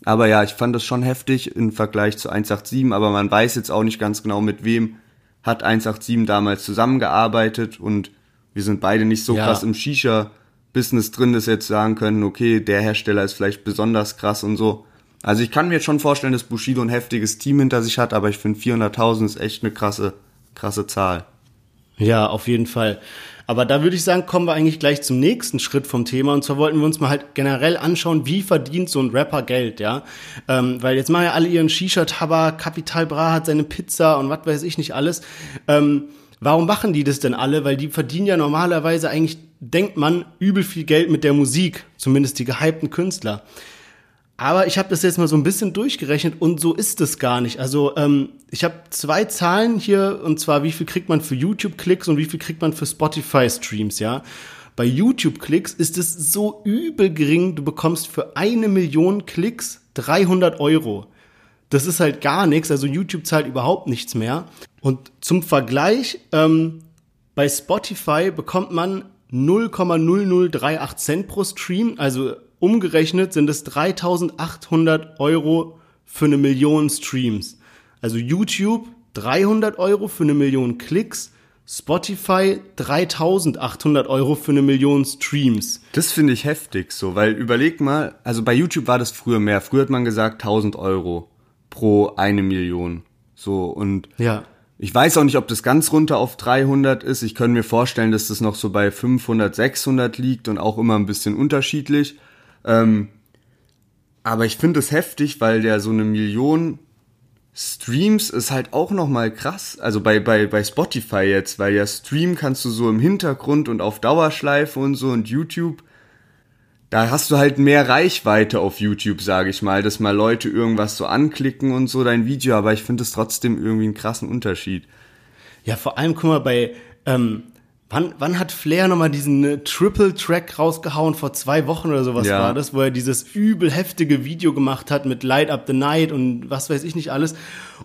Aber ja, ich fand das schon heftig im Vergleich zu 187, aber man weiß jetzt auch nicht ganz genau, mit wem hat 187 damals zusammengearbeitet und wir sind beide nicht so Ja. krass im Shisha-Business drin, wir jetzt sagen können, okay, der Hersteller ist vielleicht besonders krass und so. Also ich kann mir jetzt schon vorstellen, dass Bushido ein heftiges Team hinter sich hat, aber ich finde 400.000 ist echt eine krasse, krasse Zahl. Ja, auf jeden Fall. Aber da würde ich sagen, kommen wir eigentlich gleich zum nächsten Schritt vom Thema. Und zwar wollten wir uns mal halt generell anschauen, wie verdient so ein Rapper Geld, ja. Ähm, weil jetzt machen ja alle ihren Shisha-Tabak, Capital Bra hat seine Pizza und was weiß ich nicht alles. Ähm, warum machen die das denn alle? Weil die verdienen ja normalerweise eigentlich, denkt man, übel viel Geld mit der Musik. Zumindest die gehypten Künstler. Aber ich habe das jetzt mal so ein bisschen durchgerechnet und so ist es gar nicht. Also ähm, ich habe zwei Zahlen hier und zwar wie viel kriegt man für YouTube-Klicks und wie viel kriegt man für Spotify-Streams, ja. Bei YouTube-Klicks ist es so übel gering, du bekommst für eine Million Klicks 300 Euro. Das ist halt gar nichts, also YouTube zahlt überhaupt nichts mehr. Und zum Vergleich, ähm, bei Spotify bekommt man 0,0038 Cent pro Stream, also umgerechnet sind es 3800 Euro für eine Million Streams. Also YouTube 300 Euro für eine Million Klicks, Spotify 3800 Euro für eine Million Streams. Das finde ich heftig so, weil überleg mal, also bei YouTube war das früher mehr. Früher hat man gesagt 1000 Euro pro eine Million. So und Ja. Ich weiß auch nicht, ob das ganz runter auf 300 ist. Ich könnte mir vorstellen, dass das noch so bei 500, 600 liegt und auch immer ein bisschen unterschiedlich. Ähm, aber ich finde es heftig, weil der so eine Million Streams ist halt auch noch mal krass. Also bei, bei, bei Spotify jetzt, weil ja Stream kannst du so im Hintergrund und auf Dauerschleife und so und YouTube, da hast du halt mehr Reichweite auf YouTube, sage ich mal, dass mal Leute irgendwas so anklicken und so dein Video, aber ich finde es trotzdem irgendwie einen krassen Unterschied. Ja, vor allem, guck mal, bei, ähm, wann, wann hat Flair nochmal diesen äh, Triple-Track rausgehauen? Vor zwei Wochen oder sowas Ja. war das, wo er dieses übel heftige Video gemacht hat mit Light Up the Night und was weiß ich nicht alles.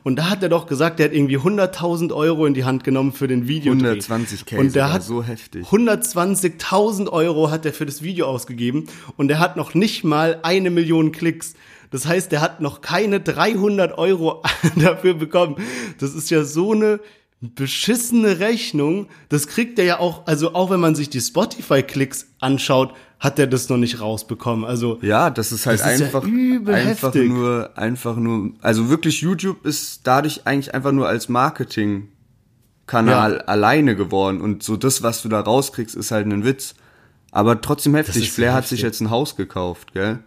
Und da hat er doch gesagt, er hat irgendwie 100.000 Euro in die Hand genommen für den Video. 120k Und der hat so heftig. 120.000 Euro hat er für das Video ausgegeben und er hat noch nicht mal eine Million Klicks. Das heißt, er hat noch keine 300 Euro *laughs* dafür bekommen. Das ist ja so eine beschissene Rechnung. Das kriegt er ja auch, also auch wenn man sich die Spotify-Klicks anschaut, hat er das noch nicht rausbekommen. Also Ja, das ist halt Das ist ja einfach, einfach heftig. nur, einfach nur, also wirklich YouTube ist dadurch eigentlich einfach nur als Marketing-Kanal Ja. alleine geworden und so das, was du da rauskriegst, ist halt ein Witz. Aber trotzdem heftig. Flair hat heftig. sich jetzt ein Haus gekauft, gell?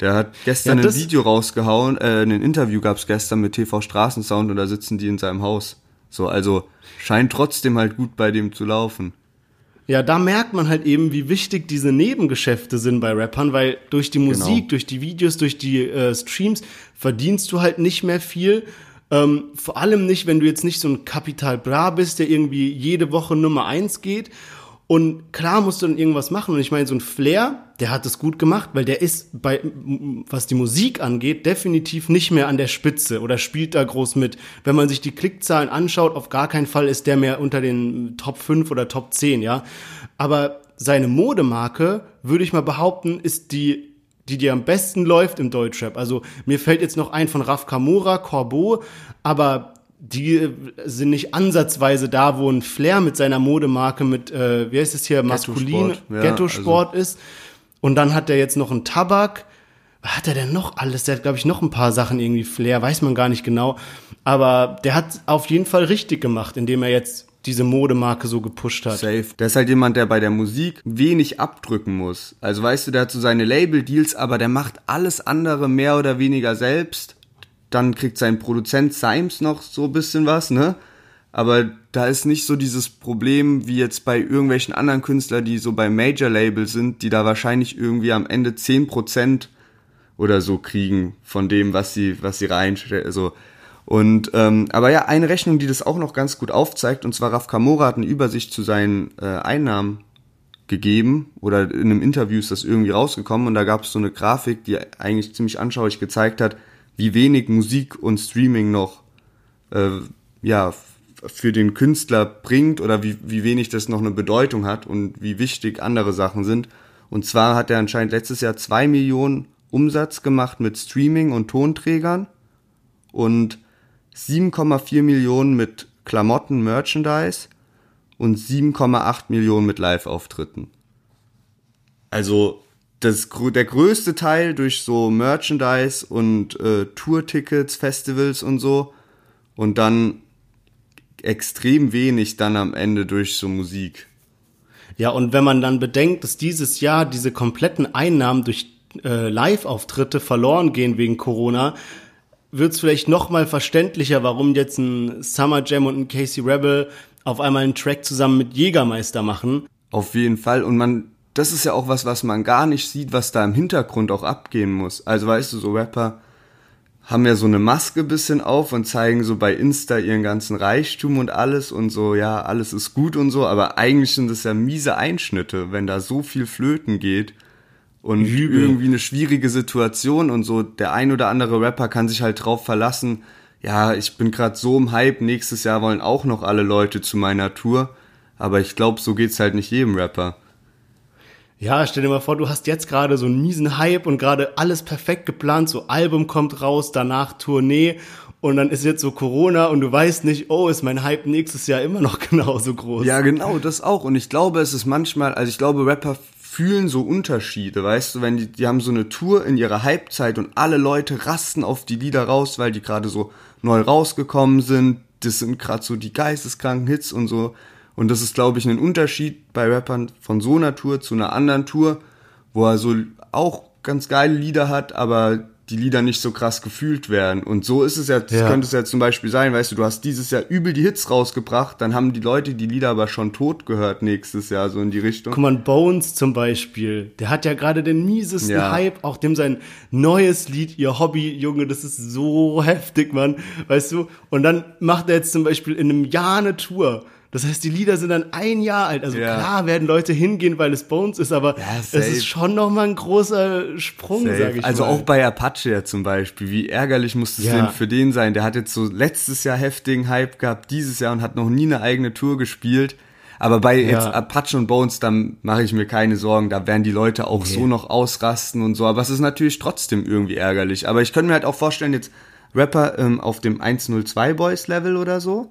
Der hat gestern Ja, ein Video rausgehauen, äh, ein Interview gab's gestern mit TV Straßensound und da sitzen die in seinem Haus. So, also scheint trotzdem halt gut bei dem zu laufen. Ja, da merkt man halt eben, wie wichtig diese Nebengeschäfte sind bei Rappern, weil durch die Musik, Genau. durch die Videos, durch die äh, Streams verdienst du halt nicht mehr viel. Ähm, vor allem nicht, wenn du jetzt nicht so ein Capital Bra bist, der irgendwie jede Woche Nummer eins geht. Und klar musst du dann irgendwas machen. Und ich meine, so ein Flair, der hat es gut gemacht, weil der ist bei, was die Musik angeht, definitiv nicht mehr an der Spitze oder spielt da groß mit. Wenn man sich die Klickzahlen anschaut, auf gar keinen Fall ist der mehr unter den Top 5 oder Top 10, ja. Aber seine Modemarke, würde ich mal behaupten, ist die, die dir am besten läuft im Deutschrap. Also mir fällt jetzt noch ein von Raf Kamora, Corbeau, aber die sind nicht ansatzweise da, wo ein Flair mit seiner Modemarke mit, äh, wie heißt es hier, maskulin, Ghetto-Sport, ja, Ghetto-Sport ist. Und dann hat er jetzt noch einen Tabak. Was hat er denn noch alles? Der hat, glaube ich, noch ein paar Sachen irgendwie Flair, weiß man gar nicht genau. Aber der hat auf jeden Fall richtig gemacht, indem er jetzt diese Modemarke so gepusht hat. Safe. Der ist halt jemand, der bei der Musik wenig abdrücken muss. Also weißt du, der hat so seine Label-Deals, aber der macht alles andere mehr oder weniger selbst. Dann kriegt sein Produzent Symes noch so ein bisschen was, ne? Aber da ist nicht so dieses Problem wie jetzt bei irgendwelchen anderen Künstlern, die so bei Major-Label sind, die da wahrscheinlich irgendwie am Ende 10% oder so kriegen von dem, was sie, was sie reinstellen. Also, und ähm, aber ja, eine Rechnung, die das auch noch ganz gut aufzeigt, und zwar Raf Kamora hat eine Übersicht zu seinen äh, Einnahmen gegeben oder in einem Interview ist das irgendwie rausgekommen und da gab es so eine Grafik, die eigentlich ziemlich anschaulich gezeigt hat, wie wenig Musik und Streaming noch äh, ja für den Künstler bringt oder wie, wie wenig das noch eine Bedeutung hat und wie wichtig andere Sachen sind. Und zwar hat er anscheinend letztes Jahr zwei Millionen Umsatz gemacht mit Streaming und Tonträgern und 7,4 Millionen mit Klamotten, Merchandise und 7,8 Millionen mit Live-Auftritten. Also das, der größte Teil durch so Merchandise und äh, Tourtickets, Festivals und so und dann extrem wenig dann am Ende durch so Musik. Ja, und wenn man dann bedenkt, dass dieses Jahr diese kompletten Einnahmen durch äh, Live-Auftritte verloren gehen wegen Corona, wird es vielleicht noch mal verständlicher, warum jetzt ein Summer Jam und ein Casey Rebel auf einmal einen Track zusammen mit Jägermeister machen. Auf jeden Fall. Und man, das ist ja auch was, was man gar nicht sieht, was da im Hintergrund auch abgehen muss. Also weißt du, so Rapper haben ja so eine Maske bisschen auf und zeigen so bei Insta ihren ganzen Reichtum und alles und so, ja, alles ist gut und so, aber eigentlich sind das ja miese Einschnitte, wenn da so viel flöten geht und Übel. irgendwie eine schwierige Situation und so, der ein oder andere Rapper kann sich halt drauf verlassen, ja, ich bin gerade so im Hype, nächstes Jahr wollen auch noch alle Leute zu meiner Tour, aber ich glaube, so geht's halt nicht jedem Rapper. Ja, stell dir mal vor, du hast jetzt gerade so einen miesen Hype und gerade alles perfekt geplant, so Album kommt raus, danach Tournee und dann ist jetzt so Corona und du weißt nicht, oh, ist mein Hype nächstes Jahr immer noch *laughs* genauso groß. Ja, genau, das auch. Und ich glaube, es ist manchmal, also ich glaube, Rapper fühlen so Unterschiede, weißt du, wenn die, die haben so eine Tour in ihrer Hypezeit und alle Leute rasten auf die Lieder raus, weil die gerade so neu rausgekommen sind. Das sind gerade so die geisteskranken Hits und so. Und das ist, glaube ich, ein Unterschied bei Rappern von so einer Tour zu einer anderen Tour, wo er so auch ganz geile Lieder hat, aber die Lieder nicht so krass gefühlt werden. Und so ist es ja, das Ja. könnte es ja zum Beispiel sein, weißt du, du hast dieses Jahr übel die Hits rausgebracht, dann haben die Leute die Lieder aber schon tot gehört nächstes Jahr, so in die Richtung. Guck mal, Bones zum Beispiel, der hat ja gerade den miesesten Ja. Hype, auch dem sein neues Lied, ihr Hobby, Junge, das ist so *laughs* heftig, Mann, weißt du? Und dann macht er jetzt zum Beispiel in einem Jahr eine Tour. Das heißt, die Lieder sind dann ein Jahr alt. Also Ja. klar werden Leute hingehen, weil es Bones ist, aber Ja, es ist schon noch mal ein großer Sprung, sag ich also mal. auch bei Apache ja zum Beispiel, wie ärgerlich muss es Ja. denn für den sein? Der hat jetzt so letztes Jahr heftigen Hype gehabt, dieses Jahr und hat noch nie eine eigene Tour gespielt. Aber bei jetzt Apache und Bones, da mache ich mir keine Sorgen, da werden die Leute auch so noch ausrasten und so. Aber es ist natürlich trotzdem irgendwie ärgerlich. Aber ich könnte mir halt auch vorstellen, jetzt Rapper ähm, auf dem 102 Boys Level oder so.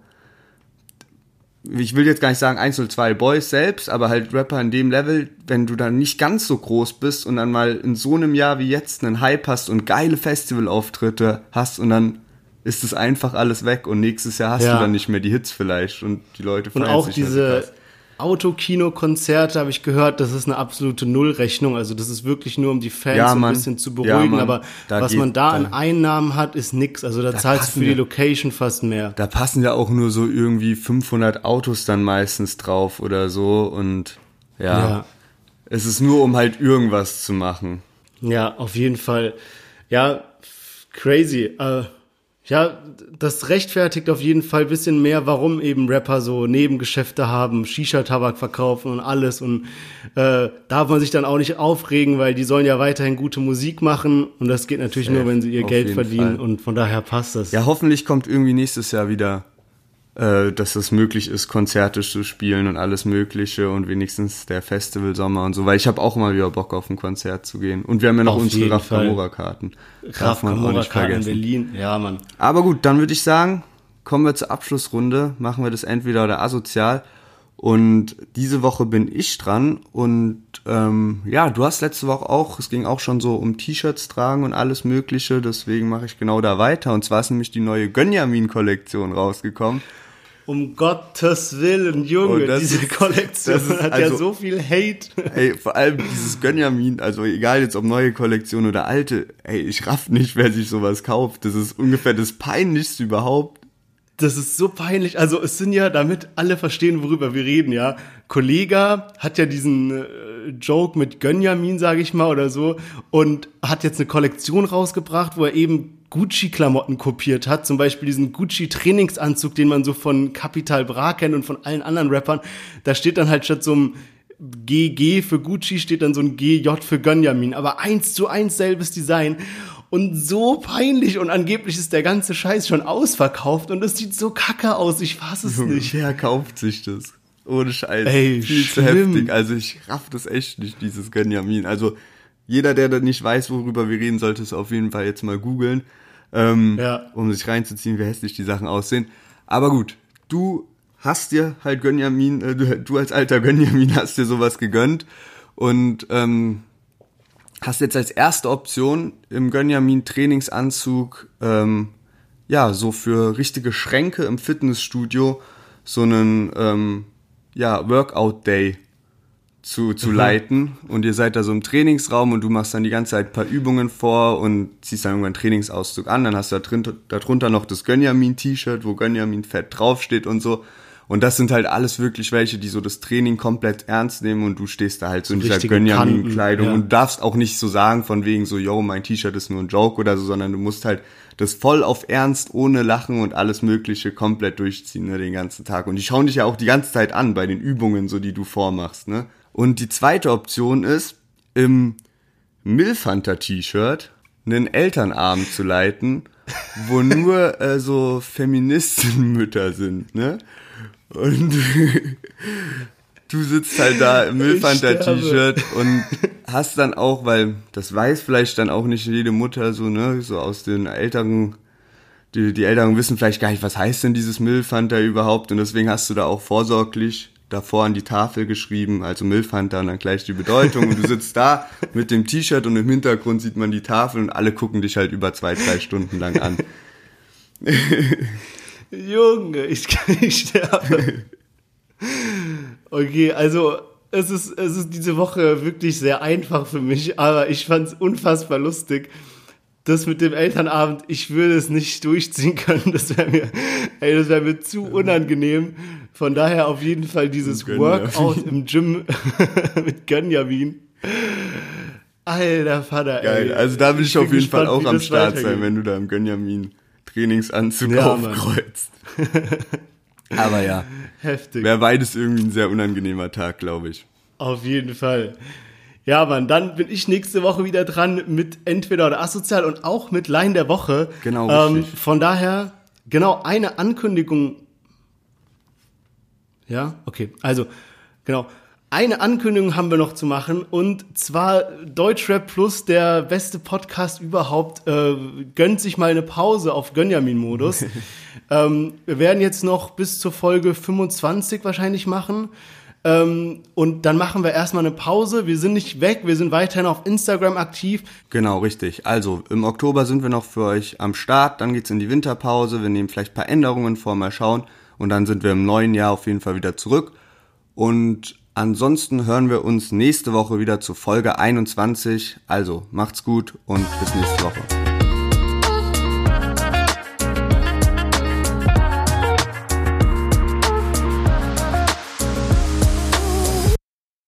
Ich will jetzt gar nicht sagen 102 Boys selbst, aber halt Rapper in dem Level, wenn du dann nicht ganz so groß bist und dann mal in so einem Jahr wie jetzt einen Hype hast und geile Festivalauftritte hast und dann ist es einfach alles weg und nächstes Jahr hast Ja. du dann nicht mehr die Hits vielleicht und die Leute Und auch sich nicht so diese krass. Autokino-Konzerte habe ich gehört, das ist eine absolute Nullrechnung. Also das ist wirklich nur, um die Fans Ja, ein bisschen zu Ja, beruhigen. Mann. aber Da was geht- man da da- an Einnahmen hat, ist nix. Also da, zahlst du für die wir- Location fast mehr. Da passen ja auch nur so irgendwie 500 Autos dann meistens drauf oder so und ja, Ja. es ist nur um halt irgendwas zu machen. Ja, auf jeden Fall. Ja, crazy. Äh, ja, das rechtfertigt auf jeden Fall ein bisschen mehr, warum eben Rapper so Nebengeschäfte haben, Shisha-Tabak verkaufen und alles. Und äh, darf man sich dann auch nicht aufregen, weil die sollen ja weiterhin gute Musik machen. Und das geht natürlich Safe, nur, wenn sie ihr Geld verdienen. Fall. Und von daher passt das. Ja, hoffentlich kommt irgendwie nächstes Jahr wieder, dass es möglich ist, Konzerte zu spielen und alles Mögliche und wenigstens der Festivalsommer und so, weil ich habe auch mal wieder Bock auf ein Konzert zu gehen. Und wir haben ja noch Auf unsere Raf. Kamora-Karten. Auch nicht in. Berlin. Ja, Mann. Aber gut, dann würde ich sagen, kommen wir zur Abschlussrunde, machen wir das entweder oder asozial. Und diese Woche bin ich dran und ähm, ja, du hast letzte Woche auch, es ging auch schon so um T-Shirts tragen und alles Mögliche, deswegen mache ich genau da weiter. Und zwar ist nämlich die neue Gönjamin-Kollektion rausgekommen. Um Gottes Willen, Junge, Oh, das diese ist- Kollektion ist hat ja also- so viel Hate. Ey, vor allem dieses Gönjamin, also egal jetzt ob neue Kollektion oder alte, ey, ich raff nicht, wer sich sowas kauft. Das ist ungefähr das Peinlichste überhaupt. Das ist so peinlich. Also es sind ja, damit alle verstehen, worüber wir reden, ja. Kollega hat ja diesen äh, Joke mit Gönjamin, sage ich mal, oder so, und hat jetzt eine Kollektion rausgebracht, wo er eben Gucci-Klamotten kopiert hat. Zum Beispiel diesen Gucci-Trainingsanzug, den man so von Capital Bra kennt und von allen anderen Rappern. Da steht dann halt statt so einem GG für Gucci steht dann so ein GJ für Gönjamin, aber eins zu eins selbes Design und so peinlich und angeblich ist der ganze Scheiß schon ausverkauft und es sieht so kacke aus, ich fass es nicht. Wer kauft sich das? Ohne Scheiß. Ey, Viel zu schlimm. heftig. Also ich raff das echt nicht, dieses Gönjamin. Also jeder, der da nicht weiß, worüber wir reden, sollte es auf jeden Fall jetzt mal googeln, ähm, Ja. um sich reinzuziehen, wie hässlich die Sachen aussehen. Aber gut, du hast dir halt Gönjamin, äh, du, du als alter Gönjamin hast dir sowas gegönnt und ähm, hast jetzt als erste Option im Gönjamin Trainingsanzug ähm, ja so für richtige Schränke im Fitnessstudio so einen ähm, ja Workout Day zu, zu leiten. Und ihr seid da so im Trainingsraum und du machst dann die ganze Zeit ein paar Übungen vor und ziehst dann irgendwann einen Trainingsauszug an, dann hast du da drin, darunter noch das Gönjamin-T-Shirt, wo Gönjamin fett draufsteht und so. Und das sind halt alles wirklich welche, die so das Training komplett ernst nehmen und du stehst da halt so in dieser Gönjamin-Kleidung ja. und darfst auch nicht so sagen von wegen so, yo, mein T-Shirt ist nur ein Joke oder so, sondern du musst halt das voll auf Ernst, ohne Lachen und alles Mögliche komplett durchziehen, ne, den ganzen Tag. Und die schauen dich ja auch die ganze Zeit an bei den Übungen, so die du vormachst, ne. Und die zweite Option ist, im Milfhunter-T-Shirt einen Elternabend zu leiten, wo nur äh, so Feministenmütter sind, ne? Und *laughs* du sitzt halt da im Milfhunter-T-Shirt und hast dann auch, weil das weiß vielleicht dann auch nicht jede Mutter so, ne, so aus den älteren, die, die Älteren wissen vielleicht gar nicht, was heißt denn dieses Milfhunter überhaupt? Und deswegen hast du da auch vorsorglich davor an die Tafel geschrieben, also Milfhunter und dann gleich die Bedeutung. Und du sitzt da mit dem T-Shirt und im Hintergrund sieht man die Tafel und alle gucken dich halt über zwei, drei Stunden lang an. *laughs* Junge, ich, *laughs* ich sterbe. Okay, also es ist, es ist diese Woche wirklich sehr einfach für mich, aber ich fand es unfassbar lustig. Das mit dem Elternabend, ich würde es nicht durchziehen können. Das wäre mir, ey, das wäre mir zu unangenehm. Von daher auf jeden Fall dieses. Workout im Gym *laughs* mit Gönjamin. Alter Vater, Geil, ey. also da will ich, auf bin jeden Fall auch am Start sein, wenn du da im Gönjamin Trainingsanzug Ja, aufkreuzt. *laughs* Aber ja, Heftig. wäre beides irgendwie ein sehr unangenehmer Tag, glaube ich. Auf jeden Fall. Ja, Mann, dann bin ich nächste Woche wieder dran mit entweder oder asozial und auch mit Line der Woche. Genau, Ähm, richtig. von daher, genau, eine Ankündigung. Ja, okay. Also, genau. Eine Ankündigung haben wir noch zu machen und zwar Deutschrap Plus, der beste Podcast überhaupt, äh, gönnt sich mal eine Pause auf Gönjamin-Modus. *laughs* ähm, wir werden jetzt noch bis zur Folge 25 wahrscheinlich machen. Ähm, und dann machen wir erstmal eine Pause. Wir sind nicht weg, wir sind weiterhin auf Instagram aktiv. Genau, richtig. Also im Oktober sind wir noch für euch am Start, dann geht's in die Winterpause, wir nehmen vielleicht ein paar Änderungen vor, mal schauen und dann sind wir im neuen Jahr auf jeden Fall wieder zurück. Und ansonsten hören wir uns nächste Woche wieder zu Folge 21. Also macht's gut und bis nächste Woche.